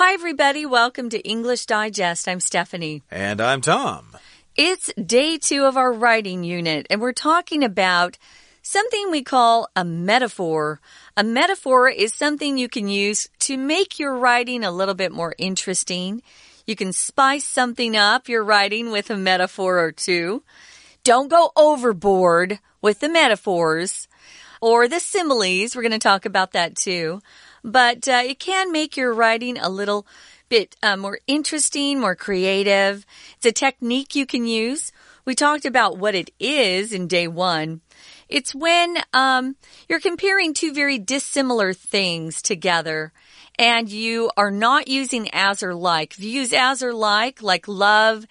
Hi, everybody. Welcome to English Digest. I'm Stephanie. And I'm Tom. It's day two of our writing unit, and we're talking about something we call a metaphor. A metaphor is something you can use to make your writing a little bit more interesting. You can spice something up, your writing, with a metaphor or two. Don't go overboard with the metaphors or the similes. We're going to talk about that too but uh, it can make your writing a little bit uh, more interesting, more creative. It's a technique you can use. We talked about what it is in day one. It's when um, you're comparing two very dissimilar things together and you are not using as or like. If you use as or like, like love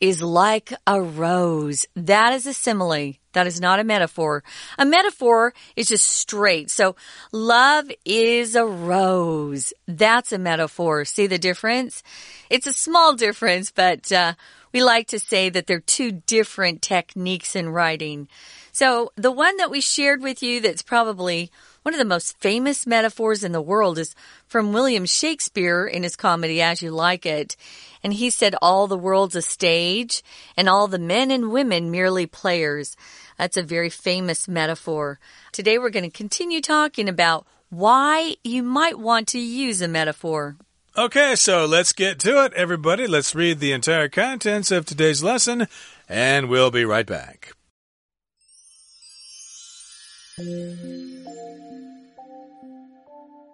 is like a rose. That is a simile. That is not a metaphor. A metaphor is just straight. So love is a rose. That's a metaphor. See the difference? It's a small difference, but uh, we like to say that they're two different techniques in writing. So the one that we shared with you that's probably one of the most famous metaphors in the world is from William Shakespeare in his comedy As You Like It. And he said, All the world's a stage, and all the men and women merely players. That's a very famous metaphor. Today we're going to continue talking about why you might want to use a metaphor. Okay, so let's get to it, everybody. Let's read the entire contents of today's lesson, and we'll be right back.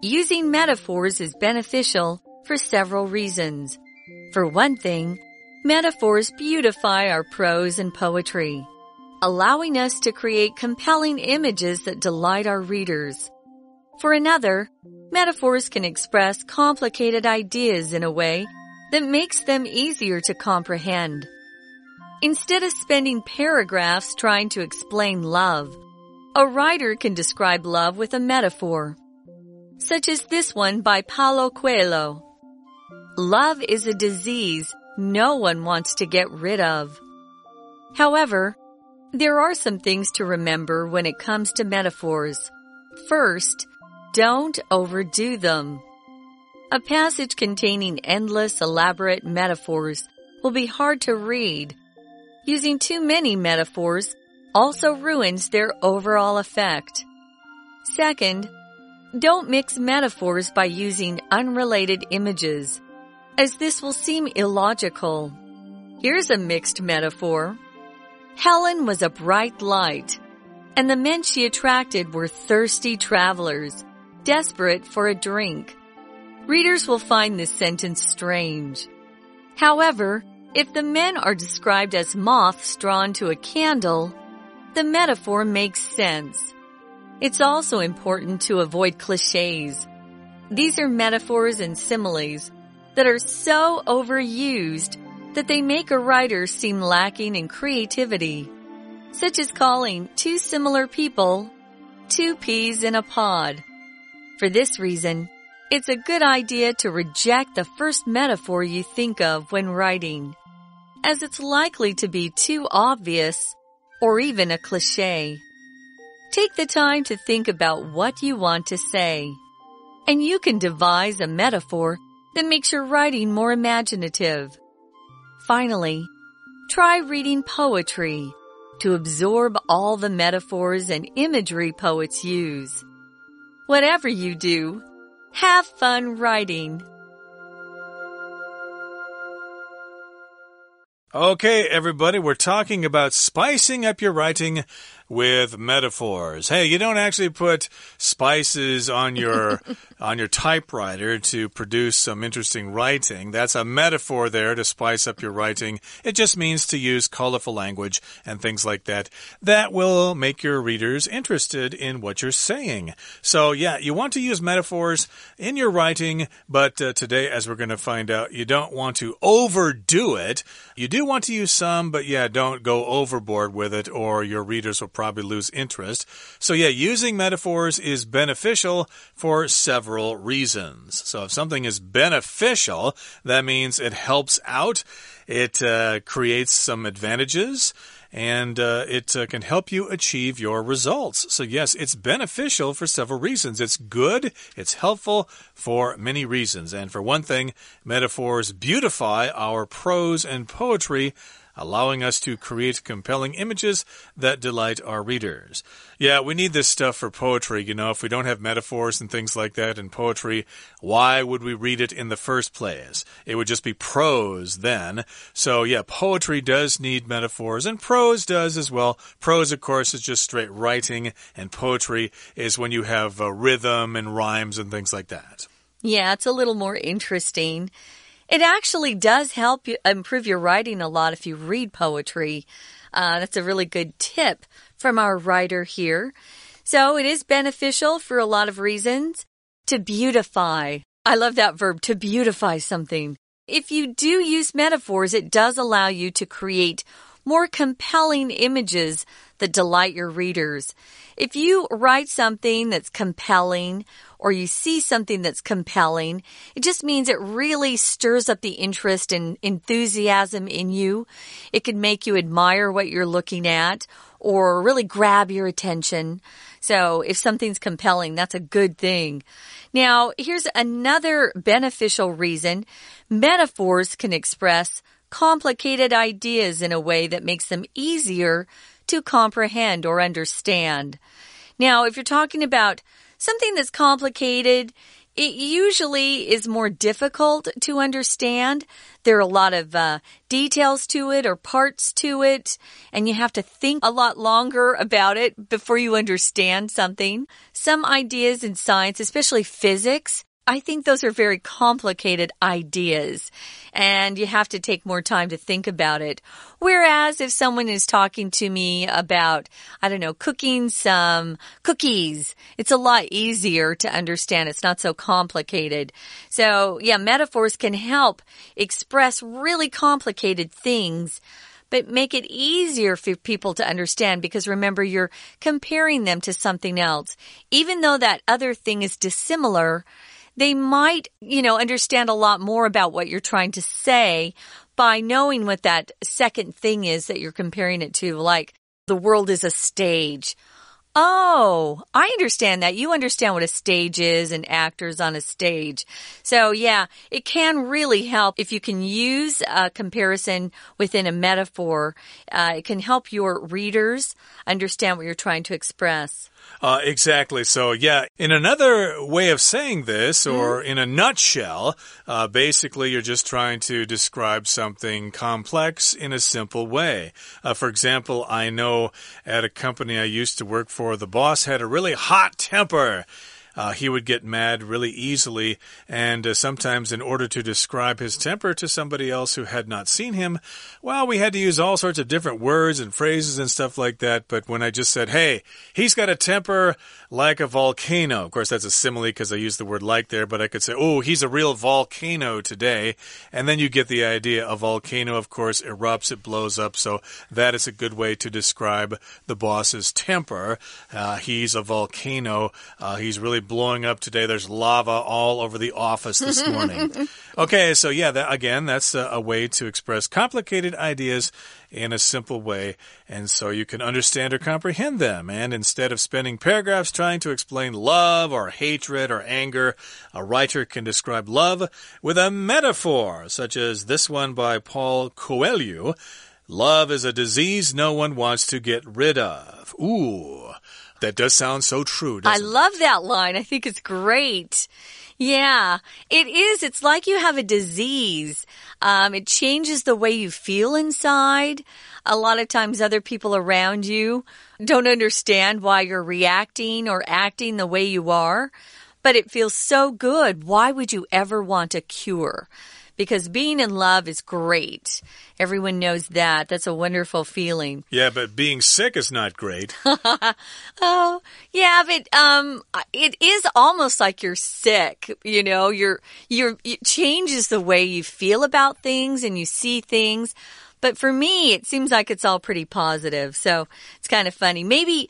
Using metaphors is beneficial for several reasons. For one thing, metaphors beautify our prose and poetry, allowing us to create compelling images that delight our readers. For another, metaphors can express complicated ideas in a way that makes them easier to comprehend. Instead of spending paragraphs trying to explain love, a writer can describe love with a metaphor such as this one by Paulo Coelho. Love is a disease no one wants to get rid of. However, there are some things to remember when it comes to metaphors. First, don't overdo them. A passage containing endless, elaborate metaphors will be hard to read. Using too many metaphors also ruins their overall effect. Second, don't mix metaphors by using unrelated images, as this will seem illogical. Here's a mixed metaphor. Helen was a bright light, and the men she attracted were thirsty travelers, desperate for a drink. Readers will find this sentence strange. However, if the men are described as moths drawn to a candle, the metaphor makes sense. It's also important to avoid cliches. These are metaphors and similes that are so overused that they make a writer seem lacking in creativity, such as calling two similar people two peas in a pod. For this reason, it's a good idea to reject the first metaphor you think of when writing, as it's likely to be too obvious or even a cliche. Take the time to think about what you want to say. And you can devise a metaphor that makes your writing more imaginative. Finally, try reading poetry to absorb all the metaphors and imagery poets use. Whatever you do, have fun writing. Okay, everybody, we're talking about spicing up your writing with metaphors. Hey, you don't actually put spices on your on your typewriter to produce some interesting writing. That's a metaphor there to spice up your writing. It just means to use colorful language and things like that. That will make your readers interested in what you're saying. So, yeah, you want to use metaphors in your writing, but uh, today as we're going to find out, you don't want to overdo it. You do want to use some, but yeah, don't go overboard with it or your readers will probably lose interest. So, yeah, using metaphors is beneficial for several reasons. So, if something is beneficial, that means it helps out, it uh, creates some advantages and uh, it uh, can help you achieve your results. So, yes, it's beneficial for several reasons. It's good, it's helpful for many reasons. And for one thing, metaphors beautify our prose and poetry allowing us to create compelling images that delight our readers. Yeah, we need this stuff for poetry. You know, if we don't have metaphors and things like that in poetry, why would we read it in the first place? It would just be prose then. So, yeah, poetry does need metaphors, and prose does as well. Prose, of course, is just straight writing, and poetry is when you have uh, rhythm and rhymes and things like that. Yeah, it's a little more interesting. It actually does help you improve your writing a lot if you read poetry. Uh, that's a really good tip from our writer here. So it is beneficial for a lot of reasons. To beautify. I love that verb, to beautify something. If you do use metaphors, it does allow you to create more compelling images that delight your readers. If you write something that's compelling or you see something that's compelling, it just means it really stirs up the interest and enthusiasm in you. It can make you admire what you're looking at or really grab your attention. So if something's compelling, that's a good thing. Now, here's another beneficial reason. Metaphors can express complicated ideas in a way that makes them easier to comprehend or understand. Now, if you're talking about something that's complicated, it usually is more difficult to understand. There are a lot of uh, details to it or parts to it, and you have to think a lot longer about it before you understand something. Some ideas in science, especially physics, I think those are very complicated ideas and you have to take more time to think about it. Whereas if someone is talking to me about, I don't know, cooking some cookies, it's a lot easier to understand. It's not so complicated. So yeah, metaphors can help express really complicated things but make it easier for people to understand because remember, you're comparing them to something else. Even though that other thing is dissimilar, they might, you know, understand a lot more about what you're trying to say by knowing what that second thing is that you're comparing it to, like the world is a stage. Oh, I understand that. You understand what a stage is and actors on a stage. So yeah, it can really help if you can use a comparison within a metaphor. Uh, it can help your readers understand what you're trying to express. Uh, exactly. So, yeah, in another way of saying this, or mm. in a nutshell, uh, basically you're just trying to describe something complex in a simple way. Uh, for example, I know at a company I used to work for, the boss had a really hot temper uh, he would get mad really easily. And uh, sometimes, in order to describe his temper to somebody else who had not seen him, well, we had to use all sorts of different words and phrases and stuff like that. But when I just said, hey, he's got a temper like a volcano, of course, that's a simile because I used the word like there, but I could say, oh, he's a real volcano today. And then you get the idea. A volcano, of course, erupts, it blows up. So that is a good way to describe the boss's temper. Uh, he's a volcano. Uh, he's really blowing up today. There's lava all over the office this morning. okay, so yeah, that, again, that's a, a way to express complicated ideas in a simple way, and so you can understand or comprehend them. And instead of spending paragraphs trying to explain love or hatred or anger, a writer can describe love with a metaphor, such as this one by Paul Coelho. Love is a disease no one wants to get rid of. Ooh. That does sound so true. I love that line. I think it's great. Yeah, it is. It's like you have a disease. Um, it changes the way you feel inside. A lot of times, other people around you don't understand why you're reacting or acting the way you are, but it feels so good. Why would you ever want a cure? because being in love is great. Everyone knows that. That's a wonderful feeling. Yeah, but being sick is not great. oh, yeah, but um it is almost like you're sick, you know, you're you're it changes the way you feel about things and you see things. But for me, it seems like it's all pretty positive. So, it's kind of funny. Maybe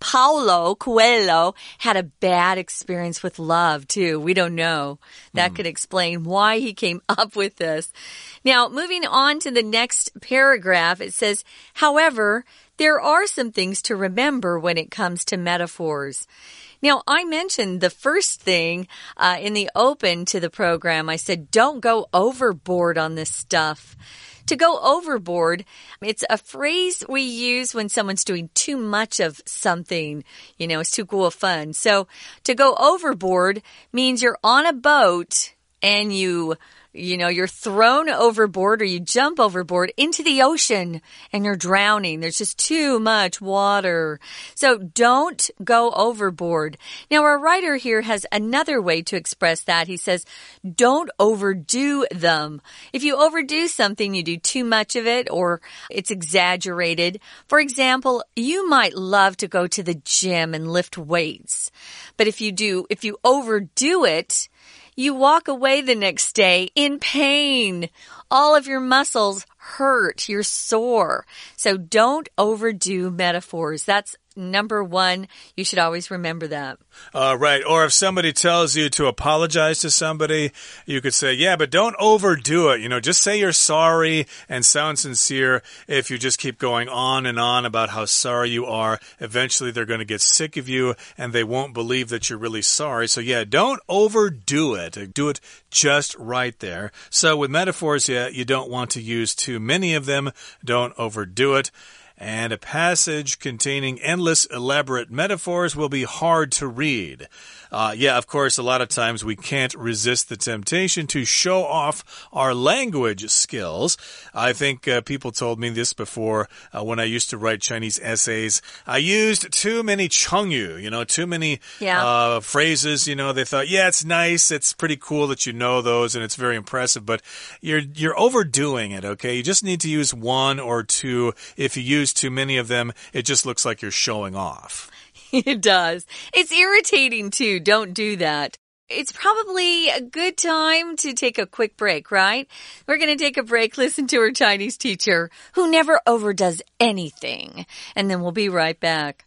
Paulo Coelho had a bad experience with love, too. We don't know. That mm. could explain why he came up with this. Now, moving on to the next paragraph, it says, however, there are some things to remember when it comes to metaphors. Now, I mentioned the first thing uh, in the open to the program. I said, don't go overboard on this stuff. To go overboard, it's a phrase we use when someone's doing too much of something. You know, it's too cool fun. So to go overboard means you're on a boat and you you know, you're thrown overboard or you jump overboard into the ocean and you're drowning. There's just too much water. So don't go overboard. Now, our writer here has another way to express that. He says, don't overdo them. If you overdo something, you do too much of it or it's exaggerated. For example, you might love to go to the gym and lift weights. But if you do, if you overdo it, you walk away the next day in pain. All of your muscles hurt. You're sore. So don't overdo metaphors. That's number one. You should always remember that. Uh, right. Or if somebody tells you to apologize to somebody, you could say, yeah, but don't overdo it. You know, just say you're sorry and sound sincere. If you just keep going on and on about how sorry you are, eventually they're going to get sick of you and they won't believe that you're really sorry. So, yeah, don't overdo it. Do it just right there. So, with metaphors, yeah, you don't want to use too many of them. Don't overdo it and a passage containing endless elaborate metaphors will be hard to read. Uh, yeah, of course, a lot of times we can't resist the temptation to show off our language skills. I think uh, people told me this before uh, when I used to write Chinese essays. I used too many chengyu, you know, too many yeah. Uh, phrases. You know, they thought, yeah, it's nice, it's pretty cool that you know those, and it's very impressive, but you're you're overdoing it. Okay, you just need to use one or two. If you use too many of them, it just looks like you're showing off. it does. It's irritating too. Don't do that. It's probably a good time to take a quick break, right? We're going to take a break, listen to our Chinese teacher who never overdoes anything, and then we'll be right back.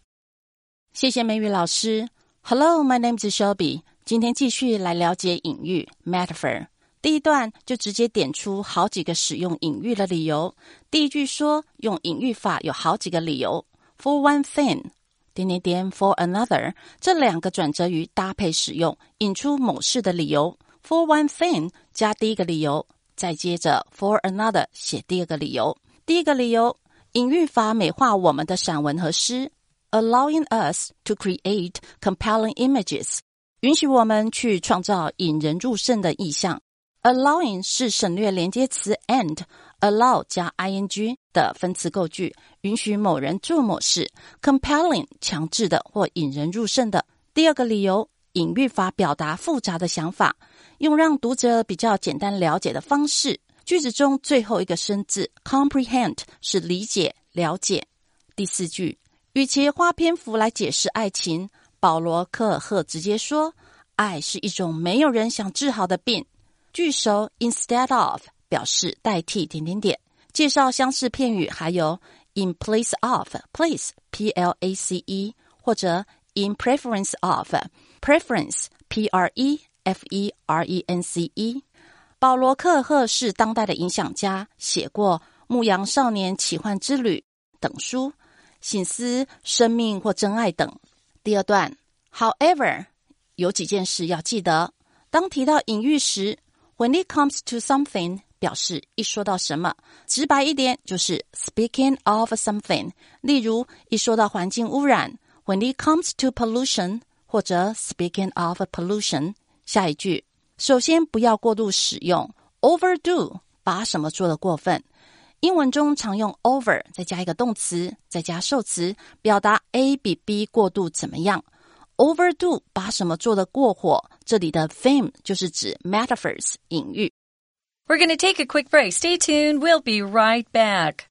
谢谢美语老师。Hello, my name is Shelby。今天继续来了解隐喻 metaphor。第一段就直接点出好几个使用隐喻的理由。第一句说用隐喻法有好几个理由。For one thing， 点点点 for another，这两个转折语搭配使用，引出某事的理由。For one thing 加第一个理由，再接着 for another 写第二个理由。第一个理由，隐喻法美化我们的散文和诗，allowing us to create compelling images，允许我们去创造引人入胜的意象。Allowing 是省略连接词 and。Allow 加 ing 的分词构句，允许某人做某事；compelling 强制的或引人入胜的。第二个理由，隐喻法表达复杂的想法，用让读者比较简单了解的方式。句子中最后一个生字 comprehend 是理解、了解。第四句，与其花篇幅来解释爱情，保罗·科尔赫直接说：“爱是一种没有人想治好的病。”句首 instead of。表示代替点点点，介绍相似片语还有 in place of place p l a c e 或者 in preference of preference p r e f e r e n c e。保罗·克赫是当代的影响家，写过《牧羊少年奇幻之旅》等书，醒思生命或真爱等。第二段，however，有几件事要记得。当提到隐喻时，when it comes to something。表示一说到什么，直白一点就是 speaking of something。例如，一说到环境污染，when it comes to pollution，或者 speaking of pollution。下一句，首先不要过度使用 overdo，把什么做的过分。英文中常用 over 再加一个动词，再加受词，表达 A 比 B 过度怎么样。overdo 把什么做的过火，这里的 fame 就是指 metaphors 隐喻。We're going to take a quick break. Stay tuned. We'll be right back.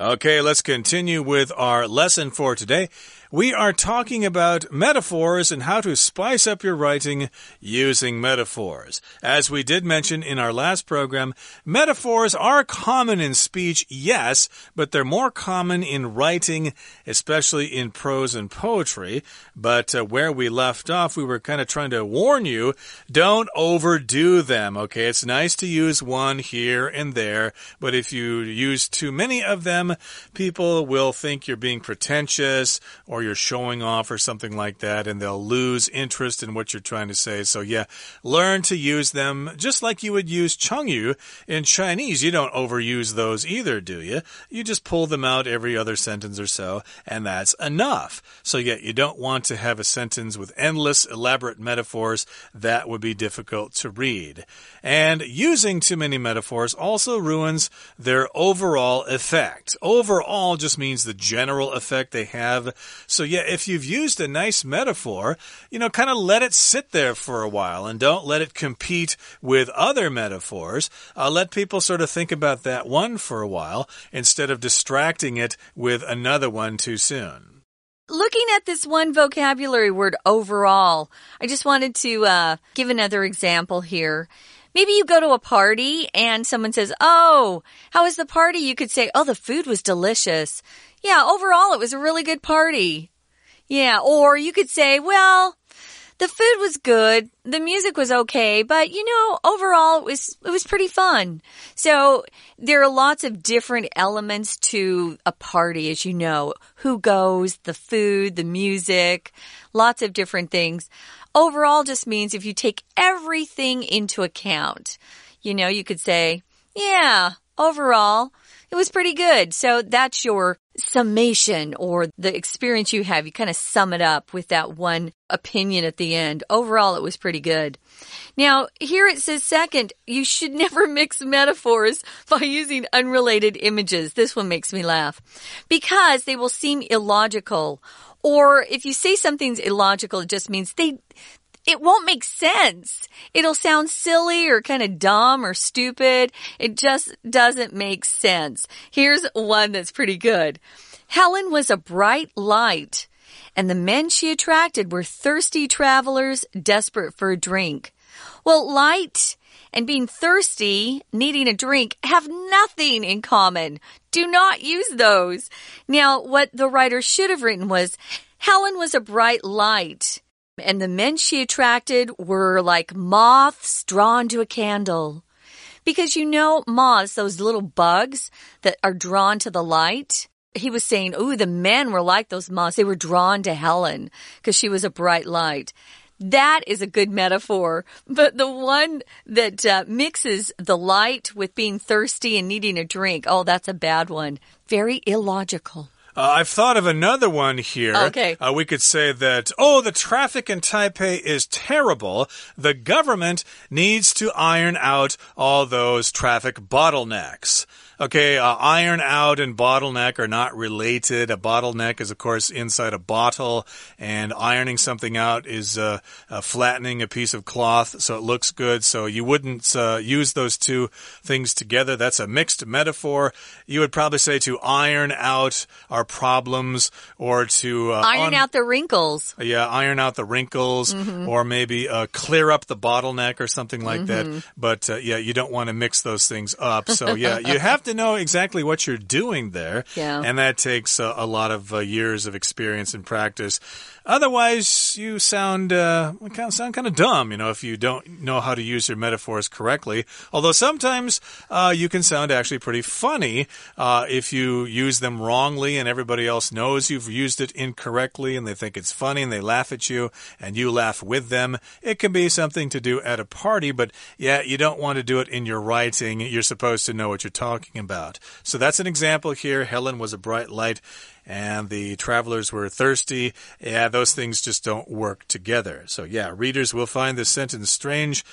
Okay, let's continue with our lesson for today. We are talking about metaphors and how to spice up your writing using metaphors. As we did mention in our last program, metaphors are common in speech, yes, but they're more common in writing, especially in prose and poetry. But uh, where we left off, we were kind of trying to warn you don't overdo them, okay? It's nice to use one here and there, but if you use too many of them, people will think you're being pretentious or or you're showing off or something like that, and they'll lose interest in what you're trying to say. So, yeah, learn to use them just like you would use chengyu in Chinese. You don't overuse those either, do you? You just pull them out every other sentence or so, and that's enough. So, yeah, you don't want to have a sentence with endless, elaborate metaphors. That would be difficult to read. And using too many metaphors also ruins their overall effect. Overall just means the general effect they have. So, yeah, if you've used a nice metaphor, you know, kind of let it sit there for a while and don't let it compete with other metaphors. Uh, let people sort of think about that one for a while instead of distracting it with another one too soon. Looking at this one vocabulary word overall, I just wanted to uh, give another example here. Maybe you go to a party and someone says, Oh, how was the party? You could say, Oh, the food was delicious. Yeah, overall, it was a really good party. Yeah, or you could say, well, the food was good, the music was okay, but you know, overall it was it was pretty fun. So there are lots of different elements to a party as you know. Who goes, the food, the music, lots of different things. Overall just means if you take everything into account. You know, you could say, yeah, overall it was pretty good. So that's your summation or the experience you have. You kind of sum it up with that one opinion at the end. Overall, it was pretty good. Now, here it says second, you should never mix metaphors by using unrelated images. This one makes me laugh because they will seem illogical. Or if you say something's illogical, it just means they, it won't make sense. It'll sound silly or kind of dumb or stupid. It just doesn't make sense. Here's one that's pretty good. Helen was a bright light, and the men she attracted were thirsty travelers desperate for a drink. Well, light and being thirsty, needing a drink, have nothing in common. Do not use those. Now, what the writer should have written was, Helen was a bright light and the men she attracted were like moths drawn to a candle. Because you know, moths, those little bugs that are drawn to the light. He was saying, Ooh, the men were like those moths. They were drawn to Helen because she was a bright light. That is a good metaphor. But the one that uh, mixes the light with being thirsty and needing a drink, oh, that's a bad one. Very illogical. Uh, I've thought of another one here. Okay. Uh, we could say that, oh, the traffic in Taipei is terrible. The government needs to iron out all those traffic bottlenecks. Okay, uh, iron out and bottleneck are not related. A bottleneck is, of course, inside a bottle, and ironing something out is uh, uh, flattening a piece of cloth so it looks good. So you wouldn't uh, use those two things together. That's a mixed metaphor. You would probably say to iron out our problems or to uh, iron out the wrinkles. Yeah, iron out the wrinkles, mm -hmm. or maybe uh, clear up the bottleneck or something like mm -hmm. that. But yeah, you don't want to mix those things up. So yeah, you have to to know exactly what you're doing there. Yeah. And that takes a, a lot of uh, years of experience and practice. Otherwise, you sound uh, kind of sound kind of dumb, you know, if you don't know how to use your metaphors correctly. Although sometimes uh, you can sound actually pretty funny uh, if you use them wrongly, and everybody else knows you've used it incorrectly, and they think it's funny, and they laugh at you, and you laugh with them. It can be something to do at a party, but yeah, you don't want to do it in your writing. You're supposed to know what you're talking about. So that's an example here. Helen was a bright light and the travelers were thirsty. Yeah, those things just don't work together. So, yeah, readers will find this sentence strange.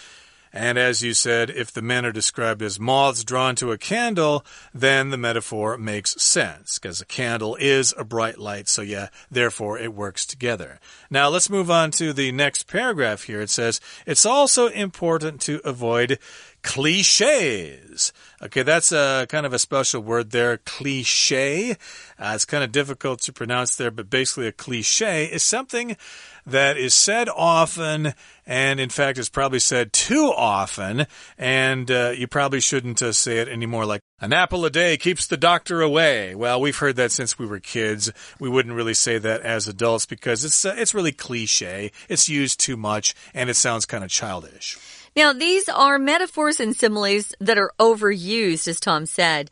And as you said, if the men are described as moths drawn to a candle, then the metaphor makes sense because a candle is a bright light. So, yeah, therefore it works together. Now, let's move on to the next paragraph here. It says, It's also important to avoid cliches. Okay, that's a kind of a special word there, cliche. Uh, it's kind of difficult to pronounce there, but basically, a cliche is something that is said often and in fact is probably said too often and uh, you probably shouldn't uh, say it anymore like an apple a day keeps the doctor away. Well we've heard that since we were kids. We wouldn't really say that as adults because it's uh, it's really cliche it's used too much and it sounds kind of childish now, these are metaphors and similes that are overused, as Tom said,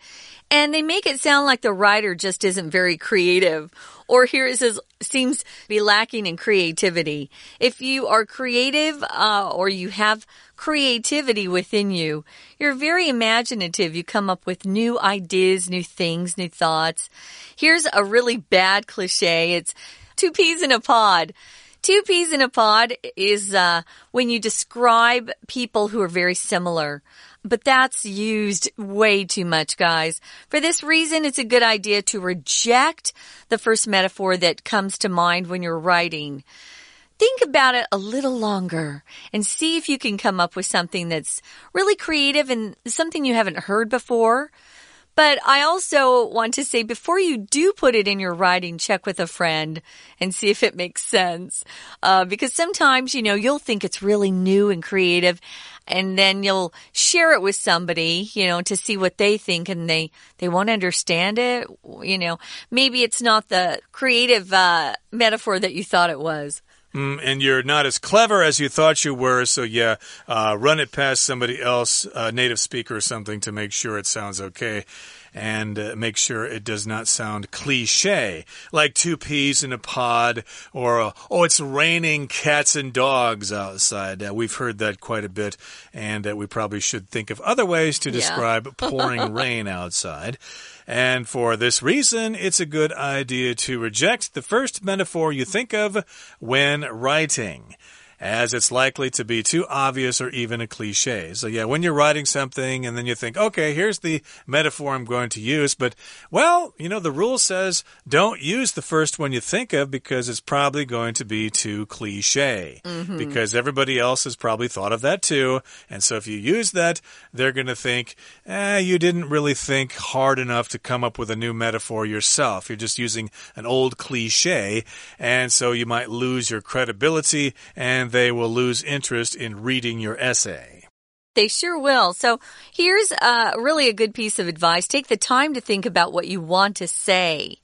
and they make it sound like the writer just isn't very creative or here it says seems to be lacking in creativity. If you are creative uh, or you have creativity within you, you're very imaginative. You come up with new ideas, new things, new thoughts. Here's a really bad cliche. It's two peas in a pod. Two peas in a pod is uh, when you describe people who are very similar. But that's used way too much, guys. For this reason, it's a good idea to reject the first metaphor that comes to mind when you're writing. Think about it a little longer and see if you can come up with something that's really creative and something you haven't heard before. But I also want to say before you do put it in your writing, check with a friend and see if it makes sense. Uh, because sometimes, you know, you'll think it's really new and creative and then you'll share it with somebody, you know, to see what they think and they, they won't understand it. You know, maybe it's not the creative, uh, metaphor that you thought it was. Mm, and you're not as clever as you thought you were. So, yeah, uh, run it past somebody else, a native speaker or something, to make sure it sounds okay and uh, make sure it does not sound cliche, like two peas in a pod or, uh, oh, it's raining cats and dogs outside. Uh, we've heard that quite a bit, and uh, we probably should think of other ways to describe yeah. pouring rain outside. And for this reason, it's a good idea to reject the first metaphor you think of when writing as it's likely to be too obvious or even a cliche. So, yeah, when you're writing something and then you think, okay, here's the metaphor I'm going to use, but, well, you know, the rule says don't use the first one you think of because it's probably going to be too cliche. Mm -hmm. Because everybody else has probably thought of that too. And so if you use that, they're going to think, eh, you didn't really think hard enough to come up with a new metaphor yourself. You're just using an old cliche. And so you might lose your credibility and and they will lose interest in reading your essay. They sure will. So here's uh, really a good piece of advice. Take the time to think about what you want to say.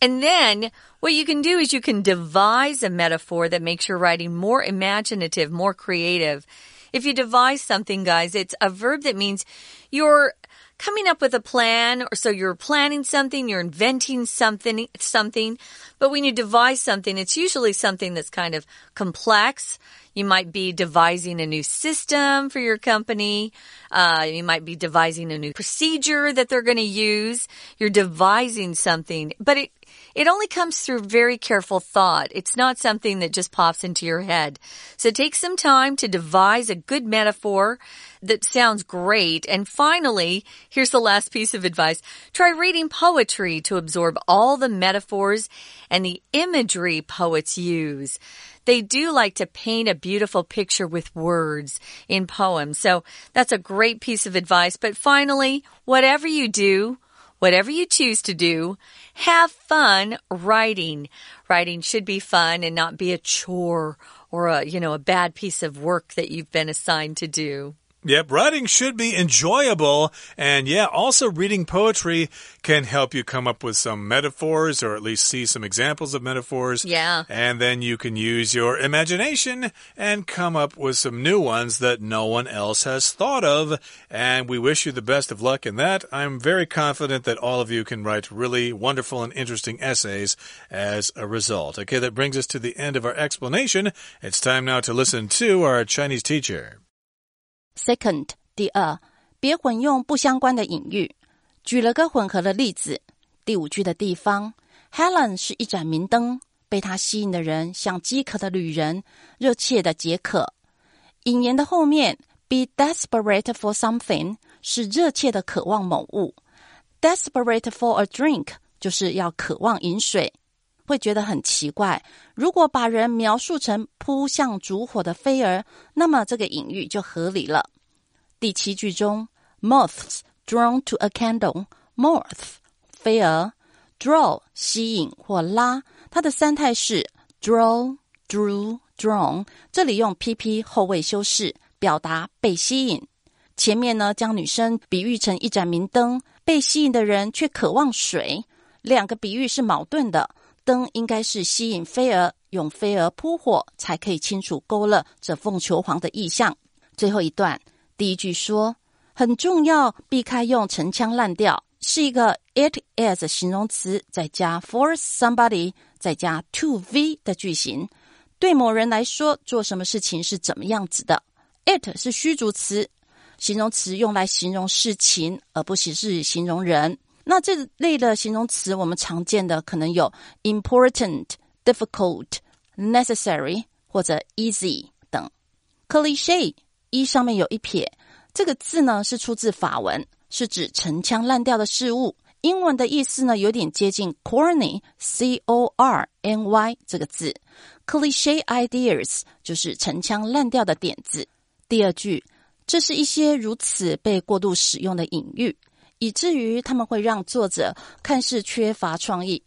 And then what you can do is you can devise a metaphor that makes your writing more imaginative, more creative. If you devise something, guys, it's a verb that means you're coming up with a plan or so you're planning something, you're inventing something, something. But when you devise something, it's usually something that's kind of complex. You might be devising a new system for your company. Uh, you might be devising a new procedure that they're going to use. You're devising something, but it, it only comes through very careful thought. It's not something that just pops into your head. So take some time to devise a good metaphor that sounds great. And finally, here's the last piece of advice. Try reading poetry to absorb all the metaphors and the imagery poets use. They do like to paint a beautiful picture with words in poems. So that's a great piece of advice. But finally, whatever you do, Whatever you choose to do, have fun writing. Writing should be fun and not be a chore or a, you know, a bad piece of work that you've been assigned to do. Yep, writing should be enjoyable. And yeah, also reading poetry can help you come up with some metaphors or at least see some examples of metaphors. Yeah. And then you can use your imagination and come up with some new ones that no one else has thought of. And we wish you the best of luck in that. I'm very confident that all of you can write really wonderful and interesting essays as a result. Okay, that brings us to the end of our explanation. It's time now to listen to our Chinese teacher. Second，第二，别混用不相关的隐喻。举了个混合的例子。第五句的地方，Helen 是一盏明灯，被她吸引的人像饥渴的旅人，热切的解渴。引言的后面 Be desperate for something 是热切的渴望某物，desperate for a drink 就是要渴望饮水。会觉得很奇怪，如果把人描述成扑向烛火的飞蛾，那么这个隐喻就合理了。第七句中，moths drawn to a candle，moth 飞蛾，draw 吸引或拉，它的三态是 draw、drew、drawn，这里用 pp 后位修饰，表达被吸引。前面呢，将女生比喻成一盏明灯，被吸引的人却渴望水，两个比喻是矛盾的。灯应该是吸引飞蛾，用飞蛾扑火，才可以清楚勾勒这凤求凰的意象。最后一段，第一句说很重要，避开用陈腔滥调，是一个 it is 形容词，再加 for somebody，再加 to v 的句型。对某人来说，做什么事情是怎么样子的？it 是虚主词，形容词用来形容事情，而不是形容人。那这类的形容词，我们常见的可能有 important、difficult、necessary 或者 easy 等。cliche 一上面有一撇，这个字呢是出自法文，是指陈腔滥调的事物。英文的意思呢有点接近 corny，c o r n y 这个字。cliche ideas 就是陈腔滥调的点子。第二句，这是一些如此被过度使用的隐喻。以至于他们会让作者看似缺乏创意。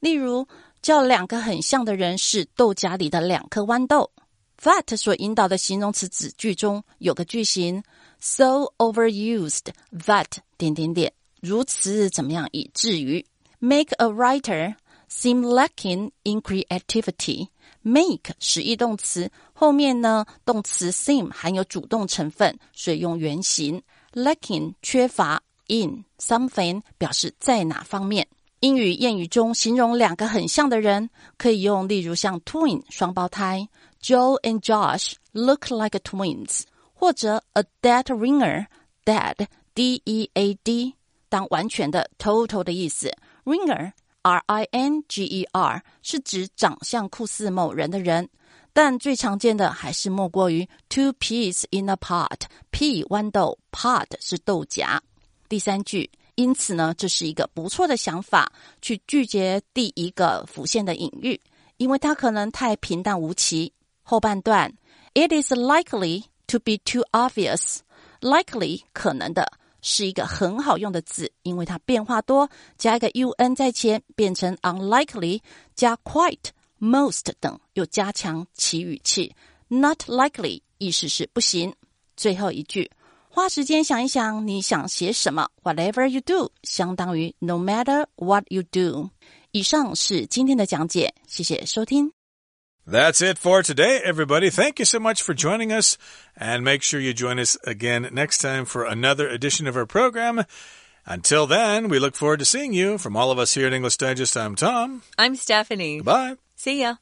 例如，叫两个很像的人是豆荚里的两颗豌豆。That 所引导的形容词子句中有个句型，so overused that 点点点，如此怎么样以至于 make a writer seem lacking in creativity。make 使役动词，后面呢动词 seem 含有主动成分，所以用原形。lacking 缺乏。in something 表示在哪方面。英语谚语中形容两个很像的人，可以用例如像 twin 双胞胎，Joe and Josh look like twins，或者 a dead ringer dead d e a d 当完全的 total 的意思，ringer r i n g e r 是指长相酷似某人的人。但最常见的还是莫过于 two peas in a pod，pea 豌豆，pod 是豆荚。第三句，因此呢，这是一个不错的想法，去拒绝第一个浮现的隐喻，因为它可能太平淡无奇。后半段，It is likely to be too obvious。likely 可能的是一个很好用的字，因为它变化多，加一个 un 在前，变成 unlikely，加 quite、most 等，又加强其语气。Not likely 意思是不行。最后一句。花时间想一想，你想写什么？Whatever you do，相当于 No matter what you do。以上是今天的讲解，谢谢收听。That's it for today, everybody. Thank you so much for joining us. And make sure you join us again next time for another edition of our program. Until then, we look forward to seeing you. From all of us here at English Digest, I'm Tom. I'm Stephanie. Bye. See ya.